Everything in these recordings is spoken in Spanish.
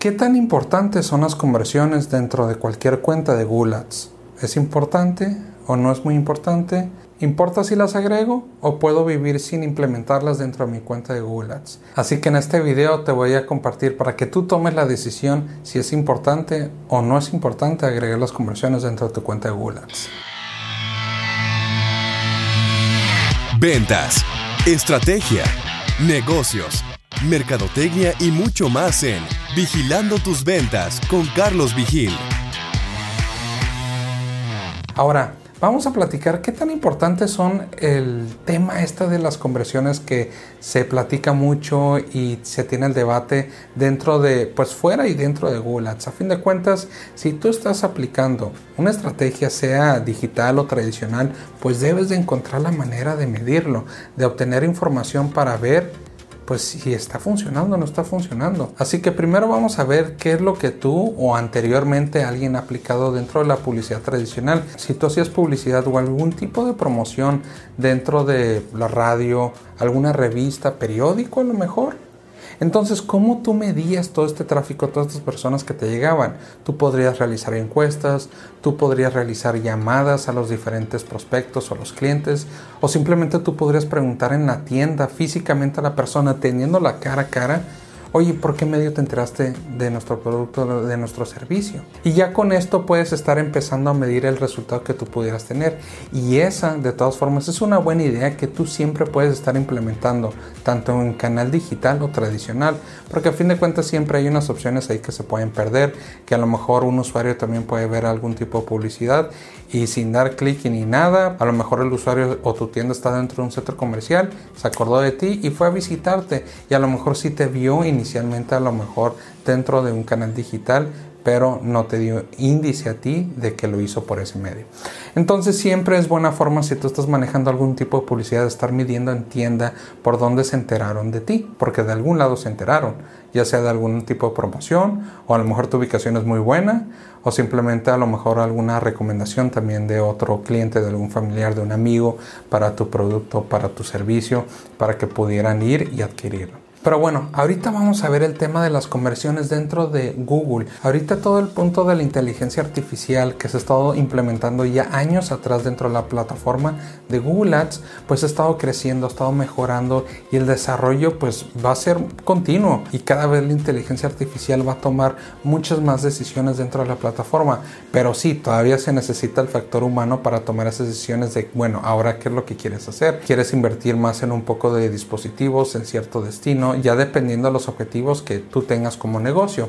¿Qué tan importantes son las conversiones dentro de cualquier cuenta de Google Ads? ¿Es importante o no es muy importante? ¿Importa si las agrego o puedo vivir sin implementarlas dentro de mi cuenta de Google Ads? Así que en este video te voy a compartir para que tú tomes la decisión si es importante o no es importante agregar las conversiones dentro de tu cuenta de Google Ads. Ventas, estrategia, negocios, mercadotecnia y mucho más en Vigilando tus ventas con Carlos Vigil. Ahora, vamos a platicar qué tan importantes son el tema este de las conversiones que se platica mucho y se tiene el debate dentro de, pues fuera y dentro de Google Ads. A fin de cuentas, si tú estás aplicando una estrategia, sea digital o tradicional, pues debes de encontrar la manera de medirlo, de obtener información para ver pues si está funcionando o no está funcionando. Así que primero vamos a ver qué es lo que tú o anteriormente alguien ha aplicado dentro de la publicidad tradicional. Si tú hacías publicidad o algún tipo de promoción dentro de la radio, alguna revista, periódico a lo mejor, entonces, ¿cómo tú medías todo este tráfico, todas estas personas que te llegaban? Tú podrías realizar encuestas, tú podrías realizar llamadas a los diferentes prospectos o los clientes, o simplemente tú podrías preguntar en la tienda físicamente a la persona, teniendo la cara a cara, oye, ¿por qué medio te enteraste de nuestro producto, de nuestro servicio? Y ya con esto puedes estar empezando a medir el resultado que tú pudieras tener. Y esa, de todas formas, es una buena idea que tú siempre puedes estar implementando, tanto en canal digital o tradicional, porque a fin de cuentas siempre hay unas opciones ahí que se pueden perder, que a lo mejor un usuario también puede ver algún tipo de publicidad y sin dar clic ni nada, a lo mejor el usuario o tu tienda está dentro de un centro comercial, se acordó de ti y fue a visitarte y a lo mejor sí te vio inicialmente a lo mejor dentro de un canal digital, pero no te dio índice a ti de que lo hizo por ese medio. Entonces siempre es buena forma si tú estás manejando algún tipo de publicidad estar midiendo en tienda por dónde se enteraron de ti, porque de algún lado se enteraron, ya sea de algún tipo de promoción o a lo mejor tu ubicación es muy buena o simplemente a lo mejor alguna recomendación también de otro cliente, de algún familiar, de un amigo para tu producto, para tu servicio, para que pudieran ir y adquirirlo. Pero bueno, ahorita vamos a ver el tema de las conversiones dentro de Google. Ahorita todo el punto de la inteligencia artificial que se ha estado implementando ya años atrás dentro de la plataforma de Google Ads, pues ha estado creciendo, ha estado mejorando y el desarrollo pues va a ser continuo y cada vez la inteligencia artificial va a tomar muchas más decisiones dentro de la plataforma. Pero sí, todavía se necesita el factor humano para tomar esas decisiones de, bueno, ahora qué es lo que quieres hacer. ¿Quieres invertir más en un poco de dispositivos, en cierto destino? Ya dependiendo de los objetivos que tú tengas como negocio.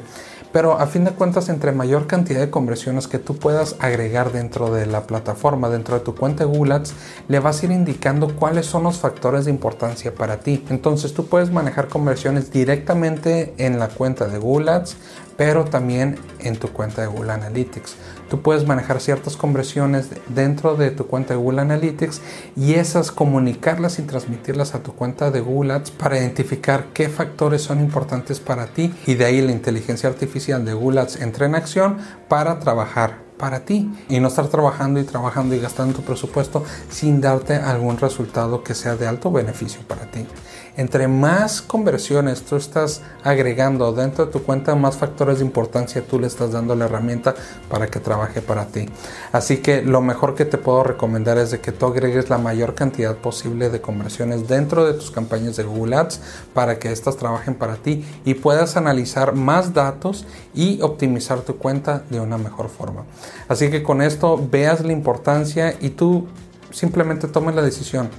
Pero a fin de cuentas, entre mayor cantidad de conversiones que tú puedas agregar dentro de la plataforma, dentro de tu cuenta de Google Ads, le vas a ir indicando cuáles son los factores de importancia para ti. Entonces tú puedes manejar conversiones directamente en la cuenta de Google Ads, pero también en tu cuenta de Google Analytics. Tú puedes manejar ciertas conversiones dentro de tu cuenta de Google Analytics y esas comunicarlas y transmitirlas a tu cuenta de Google Ads para identificar qué factores son importantes para ti y de ahí la inteligencia artificial de Google Ads entra en acción para trabajar para ti y no estar trabajando y trabajando y gastando tu presupuesto sin darte algún resultado que sea de alto beneficio para ti. Entre más conversiones tú estás agregando dentro de tu cuenta, más factores de importancia tú le estás dando la herramienta para que trabaje para ti. Así que lo mejor que te puedo recomendar es de que tú agregues la mayor cantidad posible de conversiones dentro de tus campañas de Google Ads para que éstas trabajen para ti y puedas analizar más datos y optimizar tu cuenta de una mejor forma. Así que con esto veas la importancia y tú simplemente tomes la decisión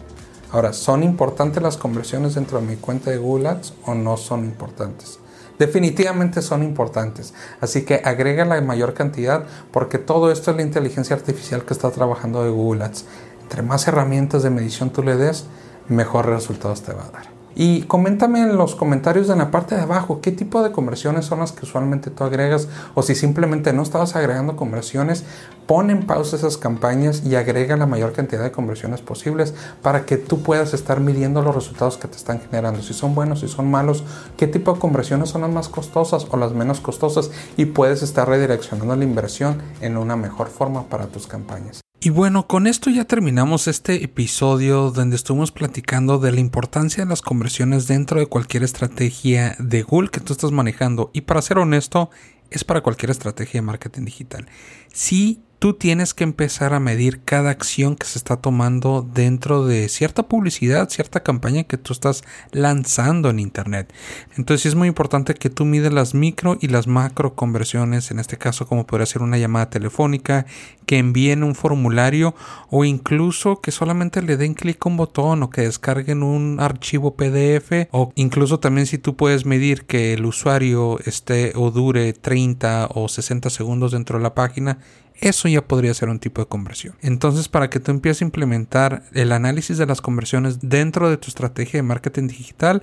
Ahora, ¿son importantes las conversiones dentro de mi cuenta de Google Ads o no son importantes? Definitivamente son importantes, así que agrega la mayor cantidad porque todo esto es la inteligencia artificial que está trabajando de Google Ads. Entre más herramientas de medición tú le des, mejores resultados te va a dar. Y coméntame en los comentarios en la parte de abajo qué tipo de conversiones son las que usualmente tú agregas o si simplemente no estabas agregando conversiones, pon en pausa esas campañas y agrega la mayor cantidad de conversiones posibles para que tú puedas estar midiendo los resultados que te están generando, si son buenos, si son malos, qué tipo de conversiones son las más costosas o las menos costosas y puedes estar redireccionando la inversión en una mejor forma para tus campañas. Y bueno, con esto ya terminamos este episodio donde estuvimos platicando de la importancia de las conversiones dentro de cualquier estrategia de Google que tú estás manejando. Y para ser honesto, es para cualquier estrategia de marketing digital. Si tú tienes que empezar a medir cada acción que se está tomando dentro de cierta publicidad, cierta campaña que tú estás lanzando en Internet. Entonces es muy importante que tú mides las micro y las macro conversiones, en este caso como podría ser una llamada telefónica, que envíen un formulario o incluso que solamente le den clic a un botón o que descarguen un archivo PDF o incluso también si tú puedes medir que el usuario esté o dure 30 o 60 segundos dentro de la página eso ya podría ser un tipo de conversión. Entonces, para que tú empieces a implementar el análisis de las conversiones dentro de tu estrategia de marketing digital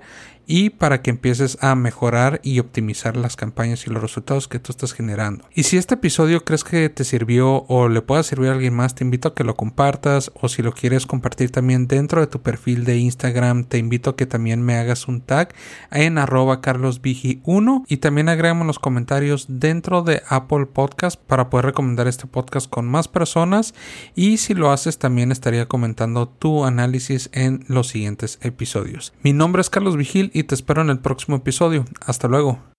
y para que empieces a mejorar y optimizar las campañas y los resultados que tú estás generando. Y si este episodio crees que te sirvió o le pueda servir a alguien más, te invito a que lo compartas o si lo quieres compartir también dentro de tu perfil de Instagram, te invito a que también me hagas un tag en arroba carlosvigi1 y también agregamos los comentarios dentro de Apple Podcast para poder recomendar este podcast con más personas y si lo haces también estaría comentando tu análisis en los siguientes episodios. Mi nombre es Carlos Vigil y te espero en el próximo episodio. Hasta luego.